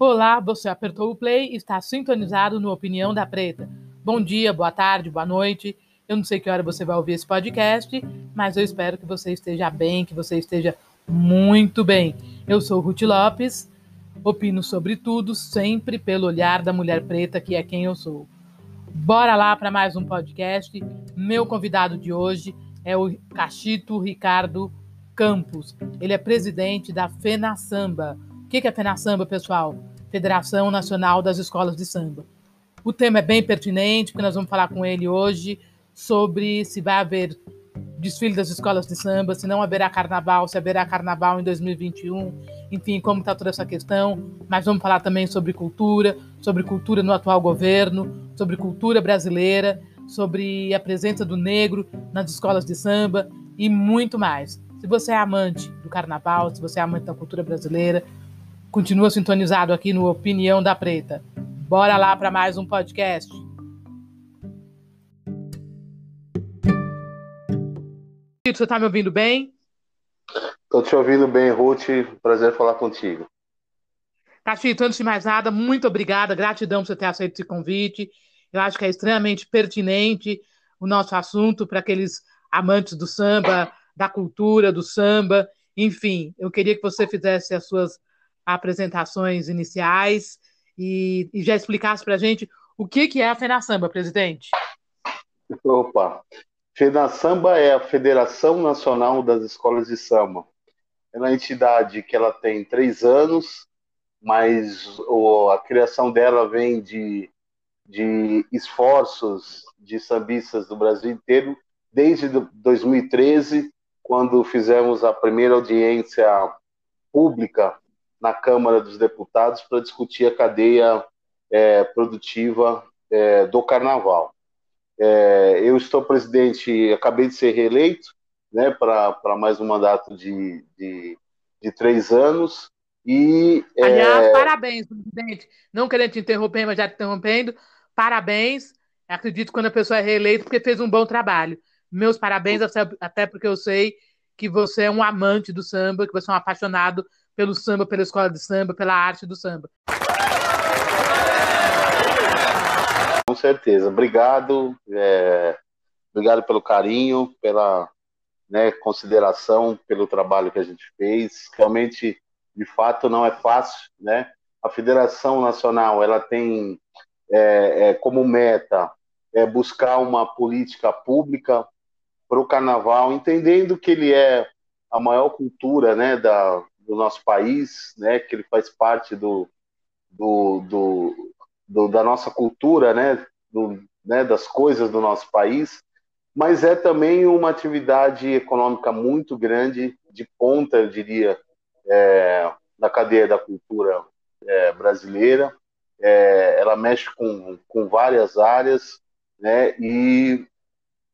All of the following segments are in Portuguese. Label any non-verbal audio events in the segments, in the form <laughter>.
Olá, você apertou o play e está sintonizado no Opinião da Preta. Bom dia, boa tarde, boa noite. Eu não sei que hora você vai ouvir esse podcast, mas eu espero que você esteja bem, que você esteja muito bem. Eu sou Ruth Lopes, opino sobre tudo, sempre pelo olhar da mulher preta, que é quem eu sou. Bora lá para mais um podcast. Meu convidado de hoje é o Cachito Ricardo Campos. Ele é presidente da FENA Samba. O que é a FENA Samba, pessoal? Federação Nacional das Escolas de Samba. O tema é bem pertinente, porque nós vamos falar com ele hoje sobre se vai haver desfile das escolas de samba, se não haverá carnaval, se haverá carnaval em 2021, enfim, como está toda essa questão. Mas vamos falar também sobre cultura, sobre cultura no atual governo, sobre cultura brasileira, sobre a presença do negro nas escolas de samba e muito mais. Se você é amante do carnaval, se você é amante da cultura brasileira, continua sintonizado aqui no Opinião da Preta. Bora lá para mais um podcast. Você está me ouvindo bem? Estou te ouvindo bem, Ruth. Prazer falar contigo. Cachito, antes de mais nada, muito obrigada, gratidão por você ter aceito esse convite. Eu acho que é extremamente pertinente o nosso assunto para aqueles amantes do samba, da cultura do samba. Enfim, eu queria que você fizesse as suas apresentações iniciais e, e já explicasse para a gente o que, que é a FENASAMBA, presidente. Opa, FENASAMBA é a Federação Nacional das Escolas de Samba. É uma entidade que ela tem três anos, mas a criação dela vem de, de esforços de sambistas do Brasil inteiro, desde 2013, quando fizemos a primeira audiência pública na Câmara dos Deputados para discutir a cadeia é, produtiva é, do Carnaval. É, eu estou presidente, acabei de ser reeleito né, para mais um mandato de, de, de três anos. E, é, Aliás, parabéns, presidente. Não querendo te interromper, mas já te interrompendo, parabéns. Acredito quando a pessoa é reeleita, porque fez um bom trabalho. Meus parabéns, até porque eu sei que você é um amante do samba, que você é um apaixonado pelo samba, pela escola de samba, pela arte do samba. Com certeza. Obrigado. É, obrigado pelo carinho, pela né, consideração, pelo trabalho que a gente fez. Realmente, de fato, não é fácil. Né? A Federação Nacional ela tem é, é, como meta é buscar uma política pública para o carnaval, entendendo que ele é a maior cultura né, da, do nosso país, né, que ele faz parte do, do, do, do da nossa cultura, né, do, né, das coisas do nosso país, mas é também uma atividade econômica muito grande, de ponta, eu diria, é, na cadeia da cultura é, brasileira. É, ela mexe com, com várias áreas, né, e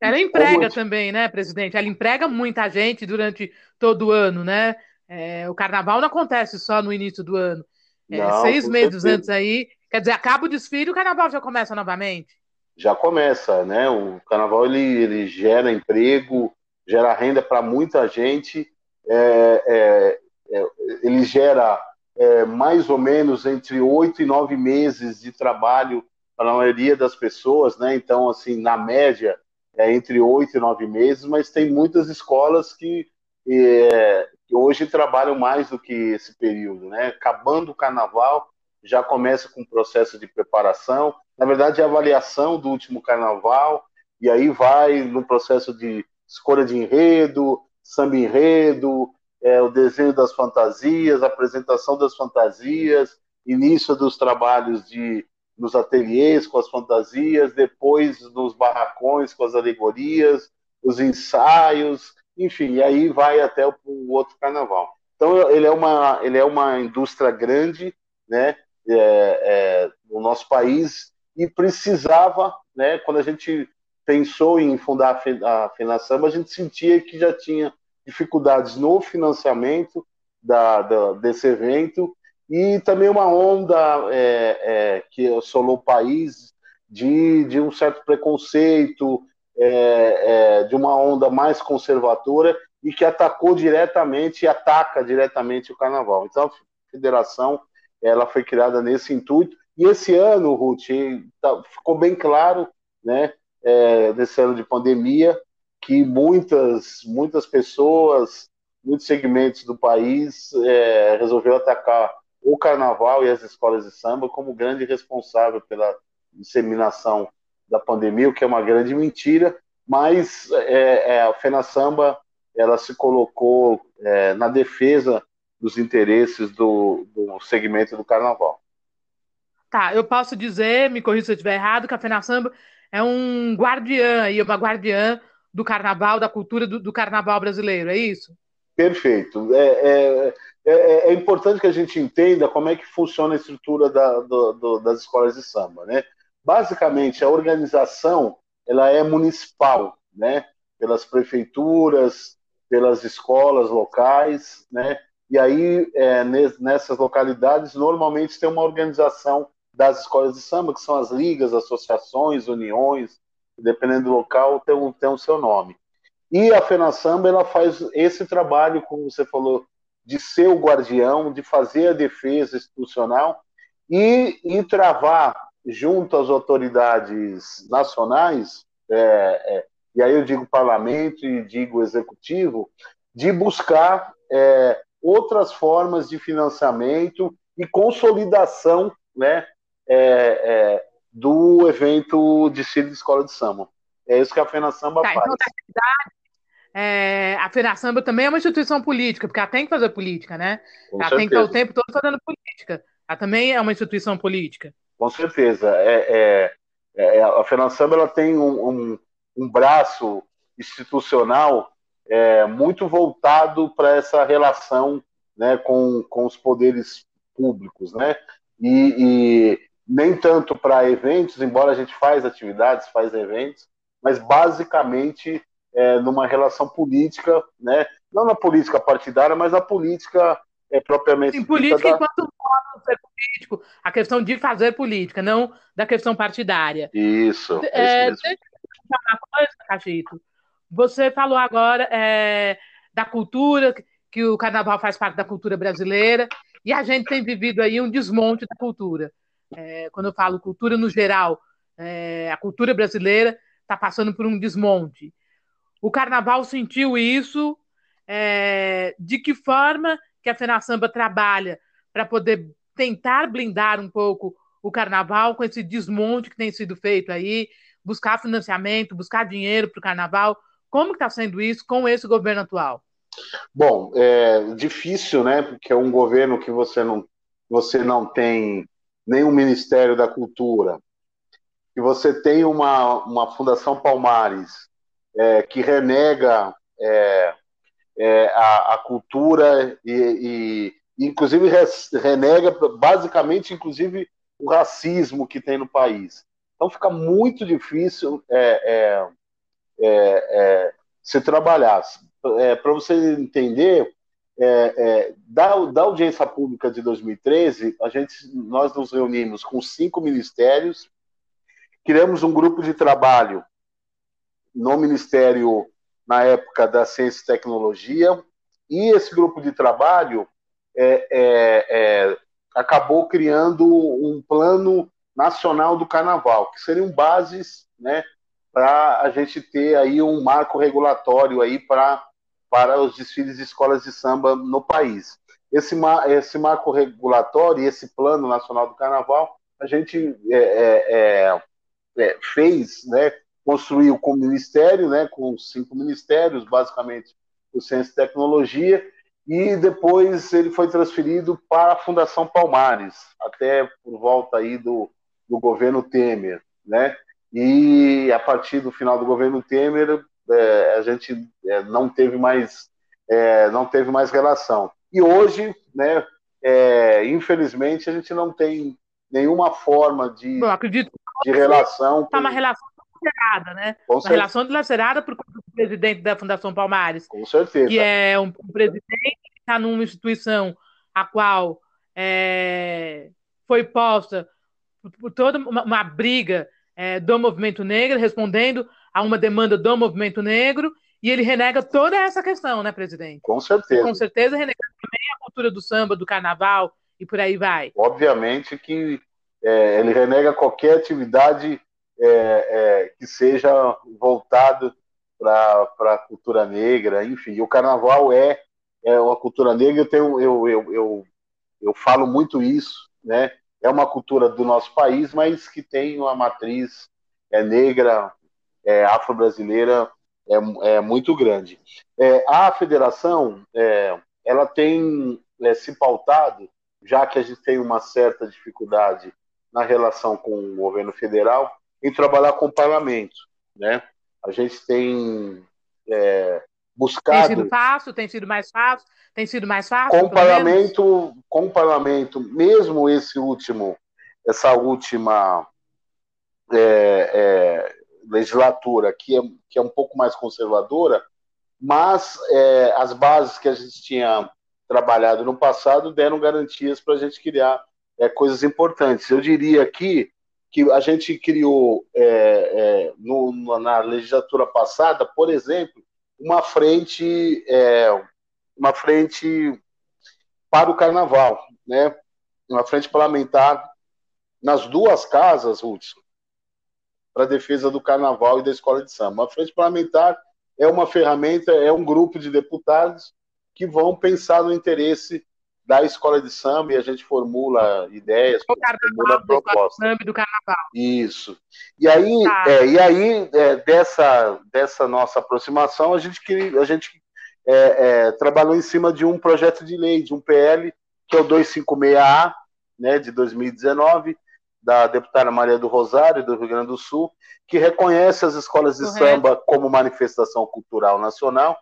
ela emprega também, né, presidente? Ela emprega muita gente durante todo o ano, né? É, o carnaval não acontece só no início do ano. É, não, seis meses certeza. antes aí. Quer dizer, acaba o desfile e o carnaval já começa novamente? Já começa, né? O carnaval ele, ele gera emprego, gera renda para muita gente. É, é, é ele gera é, mais ou menos entre oito e nove meses de trabalho para a maioria das pessoas, né? Então, assim, na média, é entre oito e nove meses, mas tem muitas escolas que é, hoje trabalham mais do que esse período, né? Acabando o carnaval, já começa com o processo de preparação, na verdade, a avaliação do último carnaval, e aí vai no processo de escolha de enredo, samba enredo, é, o desenho das fantasias, apresentação das fantasias, início dos trabalhos de nos ateliês com as fantasias, depois nos barracões com as alegorias, os ensaios, enfim, e aí vai até o, outro carnaval. Então ele é uma ele é uma indústria grande, né, é, é, no nosso país e precisava, né, quando a gente pensou em fundar a Finansamba, a gente sentia que já tinha dificuldades no financiamento da, da desse evento e também uma onda é, é, que assolou o país de, de um certo preconceito, é, é, de uma onda mais conservadora e que atacou diretamente e ataca diretamente o carnaval. Então, a federação ela foi criada nesse intuito. E esse ano, Ruth, tá, ficou bem claro, né, é, nesse ano de pandemia, que muitas, muitas pessoas, muitos segmentos do país é, resolveu atacar o carnaval e as escolas de samba como grande responsável pela disseminação da pandemia, o que é uma grande mentira, mas é, é, a Fena Samba ela se colocou é, na defesa dos interesses do, do segmento do carnaval. Tá, eu posso dizer, me corrija se eu estiver errado, que a Fena Samba é um guardiã e uma guardiã do carnaval, da cultura do, do carnaval brasileiro, é isso? Perfeito. É, é, é, é, importante que a gente entenda como é que funciona a estrutura da, do, do, das escolas de samba, né? Basicamente, a organização ela é municipal, né? Pelas prefeituras, pelas escolas locais, né? E aí, é, nessas localidades, normalmente tem uma organização das escolas de samba, que são as ligas, associações, uniões, dependendo do local, tem, um, tem o seu nome. E a Fena Samba, ela faz esse trabalho, como você falou, de ser o guardião, de fazer a defesa institucional e, e travar junto às autoridades nacionais, é, é, e aí eu digo parlamento e digo executivo, de buscar é, outras formas de financiamento e consolidação né, é, é, do evento de Círio de Escola de Samba. É isso que a Fena Samba tá, faz. Então, na verdade, é, a Fena Samba também é uma instituição política, porque ela tem que fazer política, né? Com ela certeza. tem que estar o tempo todo fazendo política. Ela também é uma instituição política. Com certeza. É, é, é a Fena Samba ela tem um, um, um braço institucional é, muito voltado para essa relação né, com, com os poderes públicos, né? E, e nem tanto para eventos, embora a gente faz atividades, faz eventos, mas basicamente é, numa relação política, né? não na política partidária, mas na política é, propriamente. Sim, política da... enquanto modo ser político, a questão de fazer política, não da questão partidária. Isso. É, é isso deixa eu uma coisa, Cachito. Você falou agora é, da cultura, que o carnaval faz parte da cultura brasileira, e a gente tem vivido aí um desmonte da cultura. É, quando eu falo cultura no geral, é, a cultura brasileira está passando por um desmonte. O carnaval sentiu isso. É, de que forma que a Fena Samba trabalha para poder tentar blindar um pouco o carnaval com esse desmonte que tem sido feito aí, buscar financiamento, buscar dinheiro para o carnaval. Como está sendo isso com esse governo atual? Bom, é difícil, né? Porque é um governo que você não, você não tem nenhum Ministério da Cultura, que você tem uma, uma Fundação Palmares é, que renega é, é, a, a, cultura e, e inclusive, renega basicamente, inclusive, o racismo que tem no país. Então fica muito difícil é, é, é, se trabalhar. Para você entender, da, da audiência pública de 2013, a gente, nós nos reunimos com cinco ministérios, criamos um grupo de trabalho no Ministério, na época da Ciência e Tecnologia, e esse grupo de trabalho é, é, é, acabou criando um plano nacional do carnaval, que seriam bases né, para a gente ter aí um marco regulatório aí pra, para os desfiles de escolas de samba no país. Esse, esse marco regulatório e esse plano nacional do carnaval, a gente é, é, é, fez né, construiu com o ministério, né, com cinco ministérios, basicamente o Ciência e Tecnologia, e depois ele foi transferido para a Fundação Palmares, até por volta aí do, do governo Temer, né? E a partir do final do governo Temer, é, a gente é, não teve mais é, não teve mais relação. E hoje, né, é, infelizmente, a gente não tem nenhuma forma de, Bom, acredito de relação. Tá uma relação dilacerada, né? Com certeza. relação dilacerada por conta do presidente da Fundação Palmares. Com certeza. Que é um, um presidente que está numa instituição a qual é, foi posta por, por toda uma, uma briga é, do movimento negro, respondendo a uma demanda do movimento negro, e ele renega toda essa questão, né, presidente? Com certeza. com certeza renega também a cultura do samba, do carnaval e por aí vai. Obviamente que é, ele renega qualquer atividade é, é, que seja voltado para a cultura negra, enfim. o carnaval é, é uma cultura negra, eu, tenho, eu, eu, eu, eu falo muito isso, né? É uma cultura do nosso país, mas que tem uma matriz é negra, é afro-brasileira, é, é muito grande. É, a federação, é, ela tem é, se pautado, já que a gente tem uma certa dificuldade na relação com o governo federal, em trabalhar com o parlamento, né? A gente tem é, buscado. Tem sido fácil, tem sido mais fácil, tem sido mais fácil. Com o parlamento, com o parlamento, mesmo esse último, essa última é, é, legislatura que é, que é um pouco mais conservadora, mas é, as bases que a gente tinha trabalhado no passado deram garantias para a gente criar é, coisas importantes. Eu diria aqui que a gente criou é, é, no, na legislatura passada, por exemplo, uma frente, é, uma frente para o carnaval, né? Uma frente parlamentar nas duas casas, Hudson, para defesa do carnaval e da escola de samba. A frente parlamentar é uma ferramenta, é um grupo de deputados que vão pensar no interesse da escola de samba e a gente formula ideias, o formula propostas. do carnaval. Isso. E aí, tá. é, e aí é, dessa, dessa nossa aproximação, a gente, a gente é, é trabalhou em cima de um projeto de lei, de um PL, que é o 256A, né, de 2019, da deputada Maria do Rosário, do Rio Grande do Sul, que reconhece as escolas de Correto. samba como manifestação cultural nacional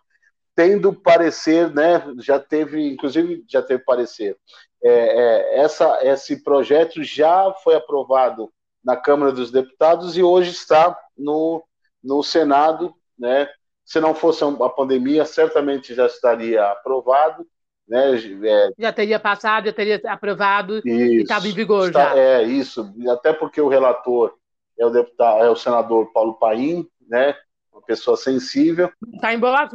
tendo parecer, né, já teve, inclusive já teve parecer, é, é, essa, esse projeto já foi aprovado na Câmara dos Deputados e hoje está no, no Senado, né, se não fosse a pandemia, certamente já estaria aprovado, né, é, já teria passado, já teria aprovado isso, e estava em vigor está, já. É, isso, até porque o relator é o deputado, é o senador Paulo Paim, né, uma pessoa sensível. Não está em boas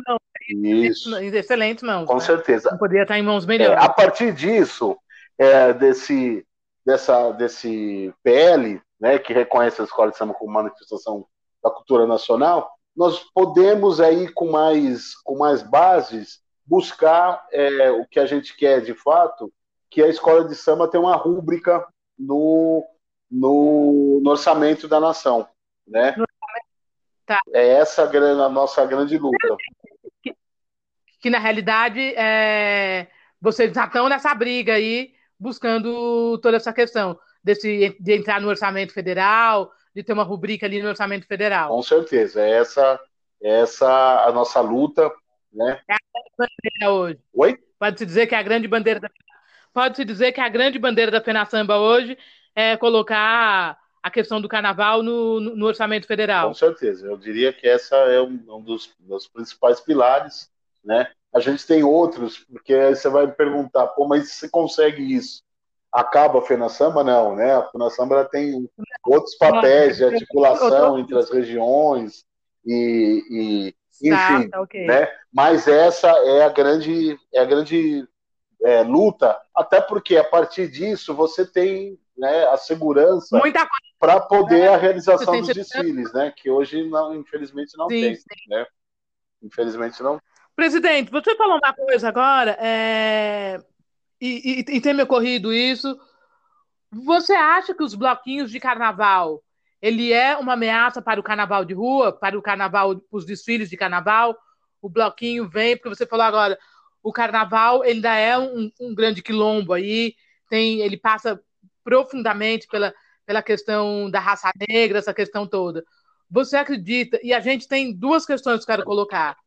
Isso. Excelente mãos. Com né? certeza. Não poderia estar em mãos melhores. É, a partir disso, é, desse, dessa, desse PL, né, que reconhece a escola de samba como manifestação da cultura nacional, nós podemos aí com mais, com mais bases buscar é, o que a gente quer de fato, que a escola de samba tem uma rúbrica no, no, no orçamento da nação, né? Tá. É essa a nossa grande luta. Que, na realidade é, vocês já estão nessa briga aí, buscando toda essa questão desse, de entrar no orçamento federal, de ter uma rubrica ali no orçamento federal. Com certeza, é essa, é essa a nossa luta, né? É a grande bandeira hoje. Oi? Pode-se dizer que é a grande bandeira da pode-se dizer que a grande bandeira da Pena Samba hoje é colocar a questão do carnaval no, no, orçamento federal. Com certeza, eu diria que essa é um, um dos, dos, principais pilares, né? A gente tem outros, porque aí você vai me perguntar, pô, mas você consegue isso? Acaba a Fena Samba? Não, né? A Fena Samba tem outros papéis de articulação entre as regiões e, e enfim, tá, okay. né? Mas essa é a grande, é a grande é, luta, até porque a partir disso você tem né, a segurança para poder é, a realização dos desfiles, né? Que hoje, não, infelizmente, não sim, tem. Sim. Né? Infelizmente não. Presidente, você falou uma coisa agora, é... e, e, e tem me ocorrido isso. Você acha que os bloquinhos de carnaval ele é uma ameaça para o carnaval de rua, para o carnaval, os desfiles de carnaval? O bloquinho vem, porque você falou agora, o carnaval ainda é um, um grande quilombo aí, tem, ele passa profundamente pela, pela questão da raça negra, essa questão toda. Você acredita? E a gente tem duas questões que eu quero colocar.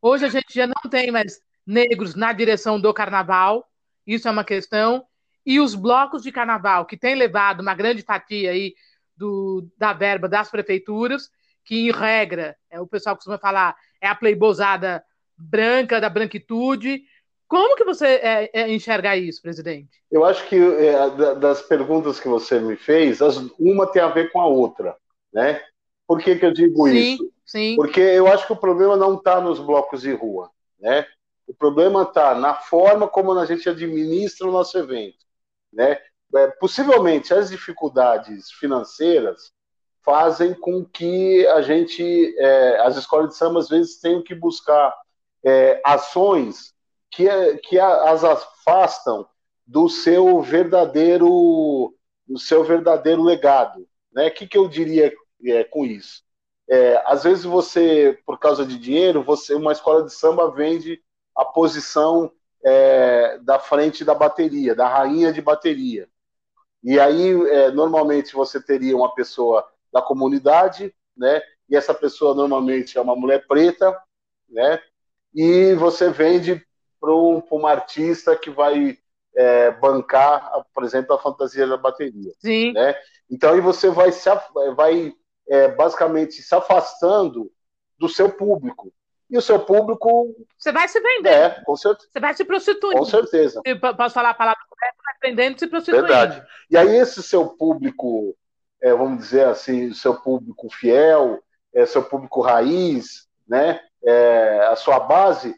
Hoje a gente já não tem mais negros na direção do carnaval, isso é uma questão. E os blocos de carnaval, que têm levado uma grande fatia aí do, da verba das prefeituras, que em regra, é, o pessoal costuma falar, é a pleibosada branca, da branquitude, como que você é, é, enxerga isso, presidente? Eu acho que é, das perguntas que você me fez, as, uma tem a ver com a outra, né? Por que, que eu digo sim, isso? Sim. Porque eu acho que o problema não está nos blocos de rua, né? O problema está na forma como a gente administra o nosso evento. né? É, possivelmente as dificuldades financeiras fazem com que a gente, é, as escolas de samba às vezes tenham que buscar é, ações que, que as afastam do seu verdadeiro, do seu verdadeiro legado, né? O que, que eu diria é, com isso? É, às vezes você, por causa de dinheiro, você uma escola de samba vende a posição é, da frente da bateria, da rainha de bateria. E aí, é, normalmente, você teria uma pessoa da comunidade, né? E essa pessoa normalmente é uma mulher preta, né? E você vende para um, uma artista que vai é, bancar, por exemplo, a fantasia da bateria. Sim. Né? Então aí você vai, se, vai é, basicamente se afastando do seu público. E o seu público. Você vai se vender. É, com certeza. Você vai se prostituindo. Com certeza. Posso falar a palavra correta? Vai vendendo e se prostituindo. Verdade. E aí, esse seu público, é, vamos dizer assim, seu público fiel, é, seu público raiz, né? É, a sua base.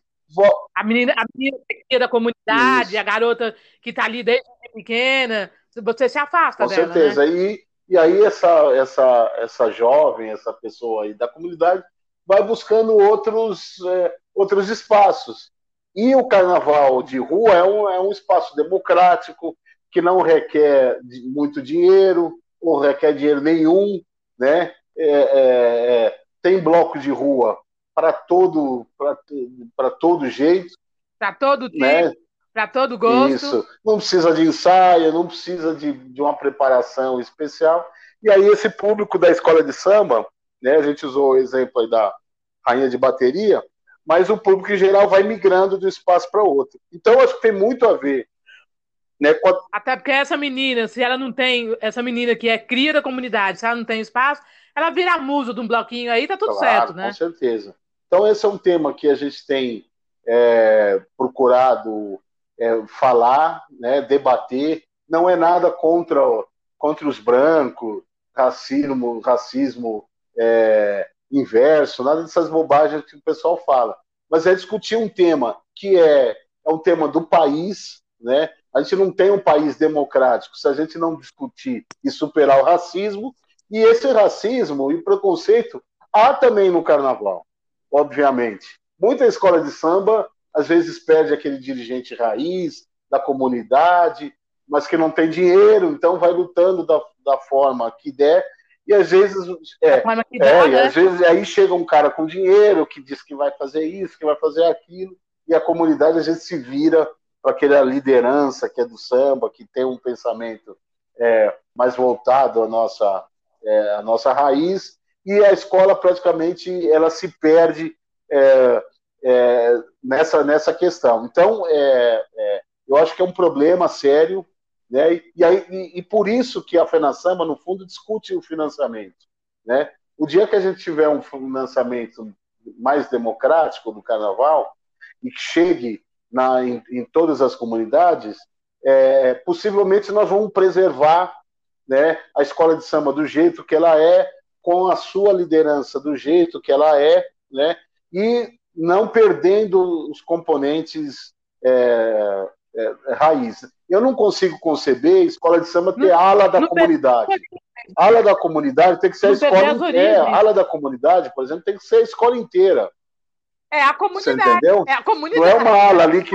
A menina, a menina da comunidade, Isso. a garota que está ali desde pequena, você se afasta Com dela. Com certeza. Né? E, e aí, essa, essa, essa jovem, essa pessoa aí da comunidade, vai buscando outros, é, outros espaços. E o carnaval de rua é um, é um espaço democrático, que não requer muito dinheiro, ou requer dinheiro nenhum, né? É, é, é tem bloco de rua para todo, para todo jeito. Para todo tipo, né? Para todo gosto. Isso. Não precisa de ensaio, não precisa de, de uma preparação especial. E aí esse público da escola de samba, né? A gente usou o exemplo aí da rainha de bateria, mas o público em geral vai migrando de um espaço para outro. Então acho que tem muito a ver né, a... Até porque essa menina, se ela não tem, essa menina que é cria da comunidade, se ela não tem espaço, ela vira a musa de um bloquinho aí, tá tudo claro, certo, né? Com certeza. Então, esse é um tema que a gente tem é, procurado é, falar, né, debater. Não é nada contra, contra os brancos, racismo, racismo é, inverso, nada dessas bobagens que o pessoal fala. Mas é discutir um tema que é, é um tema do país, né? A gente não tem um país democrático se a gente não discutir e superar o racismo. E esse racismo e preconceito há também no carnaval, obviamente. Muita escola de samba às vezes perde aquele dirigente raiz da comunidade, mas que não tem dinheiro, então vai lutando da, da forma que der. E às vezes é, é, dá, né? às vezes aí chega um cara com dinheiro que diz que vai fazer isso, que vai fazer aquilo, e a comunidade às vezes se vira para aquela liderança que é do samba, que tem um pensamento é, mais voltado à nossa, é, à nossa raiz, e a escola praticamente ela se perde é, é nessa, nessa questão. Então, é, é, eu acho que é um problema sério, né? e, e, e por isso que a FENASAMBA, no fundo, discute o financiamento. Né? O dia que a gente tiver um financiamento mais democrático do carnaval, e que chegue na, em, em todas as comunidades, é, possivelmente nós vamos preservar né, a escola de samba do jeito que ela é, com a sua liderança do jeito que ela é, né, e não perdendo os componentes é, é, raiz. Eu não consigo conceber escola de samba ter não, ala da comunidade. Ala da comunidade tem que ser a escola. É, ala da comunidade, por exemplo, tem que ser a escola inteira. É a comunidade. Você entendeu? É a comunidade. Não é uma ala ali que.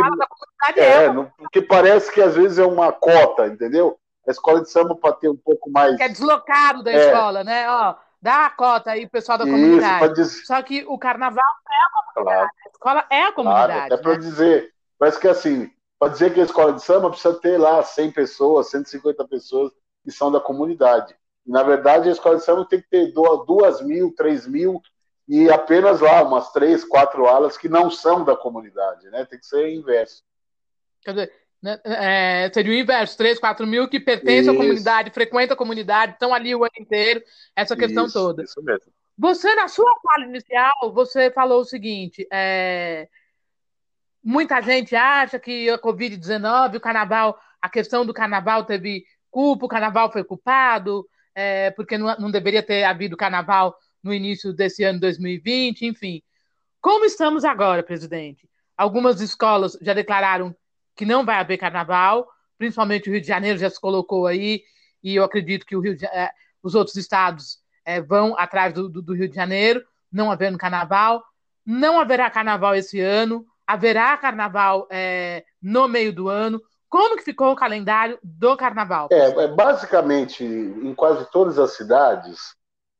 É, é não, que parece que às vezes é uma cota, entendeu? A escola de samba para ter um pouco mais. Que é deslocado da é. escola, né? Ó, dá a cota aí, pessoal da Isso, comunidade. Dizer... Só que o carnaval é a comunidade. Claro. A escola é a comunidade. Claro, é para né? dizer. Parece que assim, para dizer que a escola de samba precisa ter lá 100 pessoas, 150 pessoas que são da comunidade. E, na verdade, a escola de samba tem que ter duas mil, três mil e apenas lá umas três, quatro alas que não são da comunidade, né? Tem que ser inverso. Quer dizer, é, seria o inverso, 3, 4 mil que pertencem isso. à comunidade, frequentam a comunidade, estão ali o ano inteiro, essa questão isso, toda. Isso mesmo. Você, na sua fala inicial, você falou o seguinte: é, muita gente acha que a Covid-19, o carnaval, a questão do carnaval teve culpa, o carnaval foi culpado, é, porque não, não deveria ter havido carnaval no início desse ano 2020, enfim. Como estamos agora, presidente? Algumas escolas já declararam que não vai haver carnaval, principalmente o Rio de Janeiro já se colocou aí, e eu acredito que de, é, os outros estados é, vão atrás do, do, do, Rio de Janeiro, não havendo carnaval. Não haverá carnaval esse ano, haverá carnaval é, no meio do ano. Como que ficou o calendário do carnaval? É, basicamente, em quase todas as cidades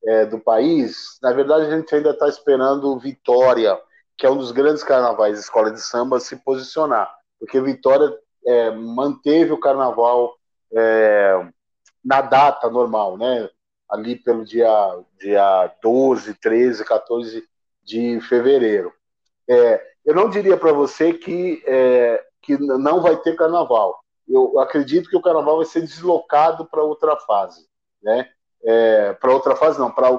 é, do país, na verdade a gente ainda está esperando Vitória, que é um dos grandes carnavais escola de samba, se posicionar. Porque Vitória é, manteve o carnaval é, na data normal, né? Ali pelo dia, dia 12, 13, 14 de fevereiro. É, eu não diria para você que, é, que não vai ter carnaval. Eu acredito que o carnaval vai ser deslocado para outra fase, né? É, para outra fase não, para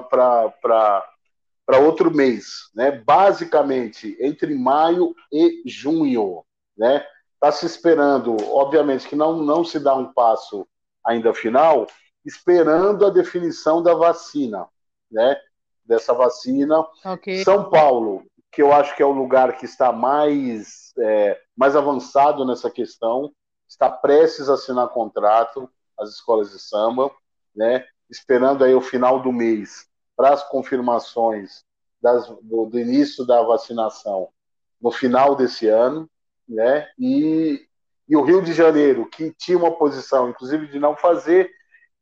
outro mês, né? Basicamente entre maio e junho, né? Está se esperando, obviamente que não não se dá um passo ainda final, esperando a definição da vacina, né? Dessa vacina. Okay. São Paulo, que eu acho que é o lugar que está mais, é, mais avançado nessa questão, está prestes a assinar contrato, as escolas de samba, né? Esperando aí o final do mês para as confirmações das, do, do início da vacinação no final desse ano, né? E e o Rio de Janeiro, que tinha uma posição, inclusive, de não fazer,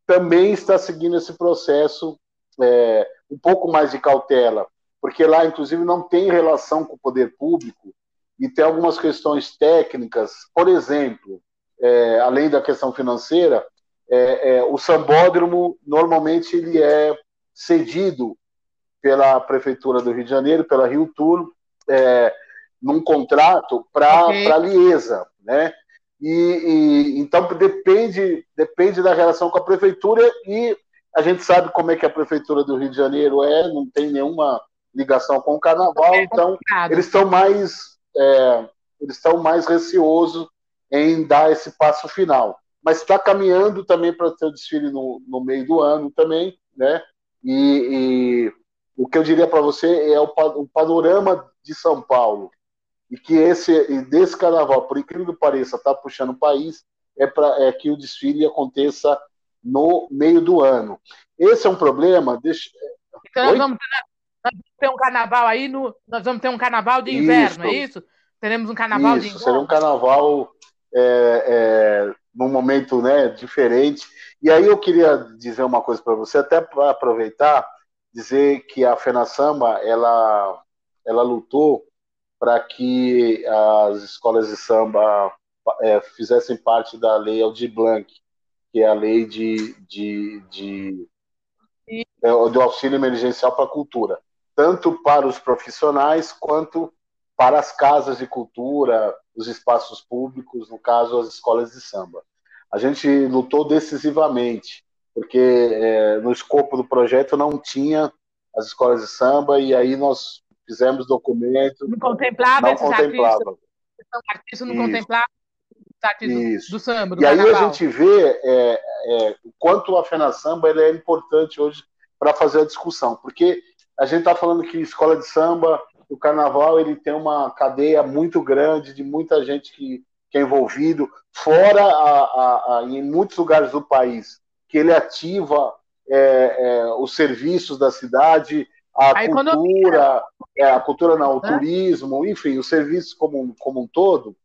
também está seguindo esse processo é, um pouco mais de cautela, porque lá, inclusive, não tem relação com o poder público e tem algumas questões técnicas. Por exemplo, é, além da questão financeira, é, é o sambódromo normalmente ele é cedido pela prefeitura do Rio de Janeiro, pela Rio Tour, é, num contrato para okay. a Liesa, né? E, e, então depende depende da relação com a prefeitura e a gente sabe como é que a prefeitura do Rio de Janeiro é, não tem nenhuma ligação com o carnaval, é então eles estão mais é, eles estão mais receosos em dar esse passo final. Mas está caminhando também para ter o desfile no, no meio do ano também, né? E, e o que eu diria para você é o, o panorama de São Paulo e que esse e desse carnaval, por incrível que pareça, está puxando o país, é para é que o desfile aconteça no meio do ano. Esse é um problema. Deixa... Então nós vamos, nós vamos, ter um carnaval aí no, nós vamos ter um carnaval de inverno, isso. é isso? Teremos um carnaval isso, de inverno. Será um carnaval é, é, num momento né, diferente. E aí eu queria dizer uma coisa para você, até para aproveitar, dizer que a Fena Samba ela, ela lutou para que as escolas de samba é, fizessem parte da lei Aldir Blanc, que é a lei de, de, de, de é, do auxílio emergencial para a cultura, tanto para os profissionais quanto para as casas de cultura, os espaços públicos, no caso as escolas de samba. A gente lutou decisivamente, porque é, no escopo do projeto não tinha as escolas de samba, e aí nós fizemos documento. Não contemplava não contemplava. Artistas, não Isso. contemplava Isso. do samba. Do e carnaval. aí a gente vê é, é, o quanto a Fena Samba é importante hoje para fazer a discussão, porque a gente está falando que escola de samba, o carnaval, ele tem uma cadeia muito grande de muita gente que, que é envolvido, fora a, a, a, em muitos lugares do país, que ele ativa é, é os serviços da cidade, a, a cultura, é, a cultura não, o turismo, enfim, os serviços como, como um todo,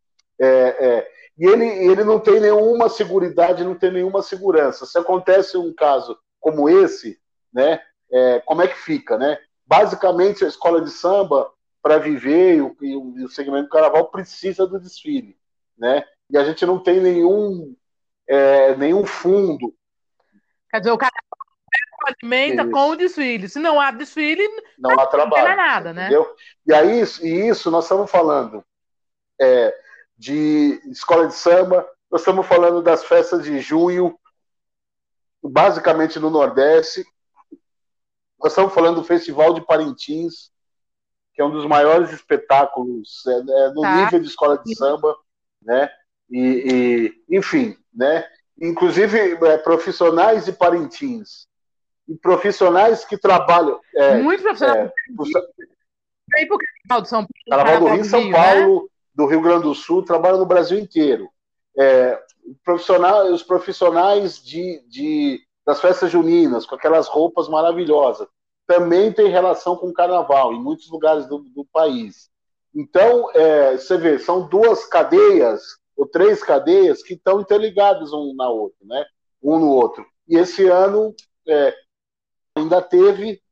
é, é, e ele, ele não tem nenhuma segurança, não tem nenhuma segurança. Se acontece um caso como esse, né, é, como é que fica, né? Basicamente, a escola de samba, para viver, e o, e o segmento do carnaval precisa do desfile, né? E a gente não tem nenhum, é, nenhum fundo. Quer dizer, o carnaval alimenta isso. com o desfile. Se não há desfile, não, há trabalho. Não nada, né? E aí, e isso nós estamos falando é, de escola de samba, nós estamos falando das festas de junho, basicamente no Nordeste. Nós estamos falando do Festival de Parintins, que é um dos maiores espetáculos é, é, no tá. nível de escola de samba, né? E, e enfim, né? Inclusive é, profissionais de Parintins e profissionais que trabalham. É, Muitos profissionais. É, pro Carnaval do São Paulo. Carnaval do Rio, São né? Paulo, né? do Rio Grande do Sul, trabalham no Brasil inteiro. É, profissionais, os profissionais de, de, das festas juninas, com aquelas roupas maravilhosas, também tem relação com o carnaval em muitos lugares do, do país. Então, é, você vê, são duas cadeias, ou três cadeias, que estão interligadas um na outra, né? um no outro. E esse ano é, ainda teve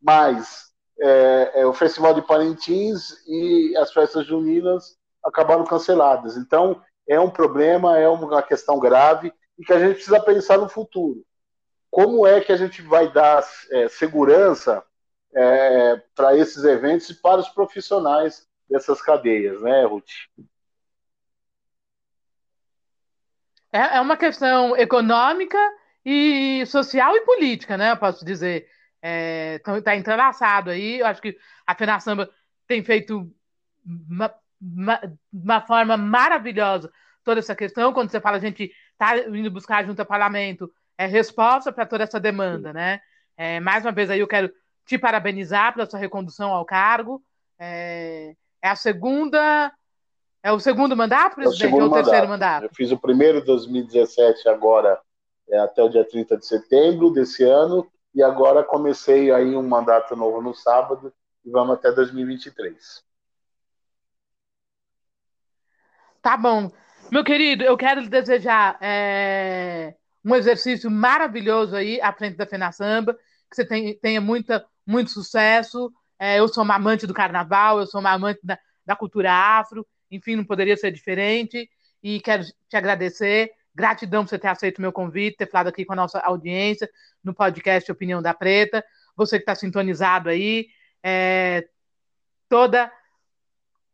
mais é, é, o Festival de Parintins e as festas juninas acabaram canceladas. Então, é um problema, é uma questão grave e que a gente precisa pensar no futuro. Como é que a gente vai dar é, segurança é, para esses eventos e para os profissionais dessas cadeias, né, Ruth? É, é uma questão econômica e social e política, né? Eu posso dizer. Está é, tá entrelaçado aí. Eu acho que a Fena Samba tem feito uma, uma, uma, forma maravilhosa toda essa questão. Quando você fala, a gente está indo buscar junto ao parlamento é, resposta para toda essa demanda, né? É, mais uma vez aí eu quero te parabenizar pela sua recondução ao cargo. É, é a segunda. É o segundo mandato, presidente, é o, ou o terceiro mandato? Eu fiz o primeiro em 2017, agora é, até o dia 30 de setembro desse ano, e agora comecei aí um mandato novo no sábado, e vamos até 2023. Tá bom. Meu querido, eu quero lhe desejar é, um exercício maravilhoso aí à frente da Fena Samba, que você tenha muita, muito sucesso. É, eu sou uma amante do carnaval, eu sou uma amante da, da cultura afro, enfim, não poderia ser diferente. E quero te agradecer. Gratidão por você ter aceito o meu convite, ter falado aqui com a nossa audiência no podcast Opinião da Preta. Você que está sintonizado aí, é, toda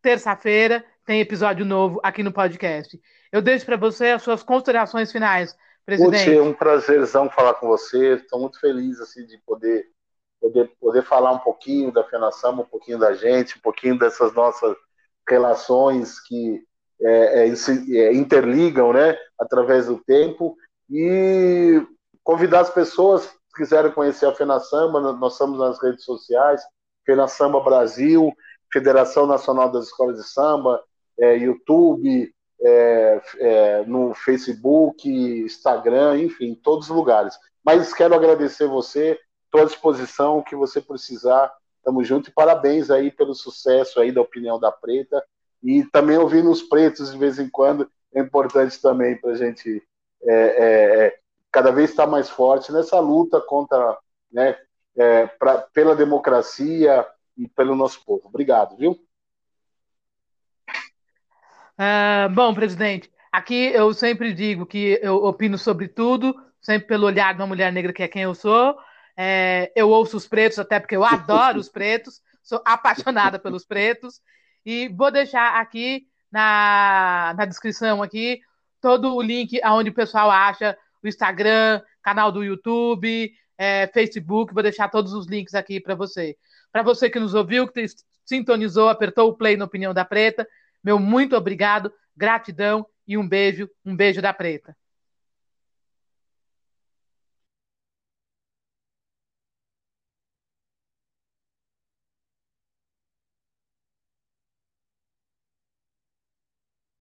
terça-feira tem episódio novo aqui no podcast. Eu deixo para você as suas considerações finais, presidente. Puxa, é um prazerzão falar com você. Estou muito feliz assim de poder, poder poder falar um pouquinho da Fenação, um pouquinho da gente, um pouquinho dessas nossas relações que é, é, é, interligam, né, através do tempo. E convidar as pessoas que quiserem conhecer a Fena Samba, nós estamos nas redes sociais, Fena Samba Brasil, Federação Nacional das Escolas de Samba, é, YouTube, é, é, no Facebook, Instagram, enfim, todos os lugares. Mas quero agradecer você, estou à disposição, o que você precisar, estamos juntos e parabéns aí pelo sucesso aí da Opinião da Preta e também ouvindo os pretos de vez em quando é importante também para a gente é, é, é, cada vez estar mais forte nessa luta contra, né, é, pra, pela democracia e pelo nosso povo. Obrigado, viu? Uh, bom, presidente, aqui eu sempre digo que eu opino sobre tudo, sempre pelo olhar de uma mulher negra que é quem eu sou. É, eu ouço os pretos, até porque eu <laughs> adoro os pretos, sou apaixonada pelos pretos. E vou deixar aqui na, na descrição aqui todo o link aonde o pessoal acha o Instagram, canal do YouTube, é, Facebook. Vou deixar todos os links aqui para você. Para você que nos ouviu, que sintonizou, apertou o play na Opinião da Preta, meu muito obrigado, gratidão e um beijo, um beijo da Preta.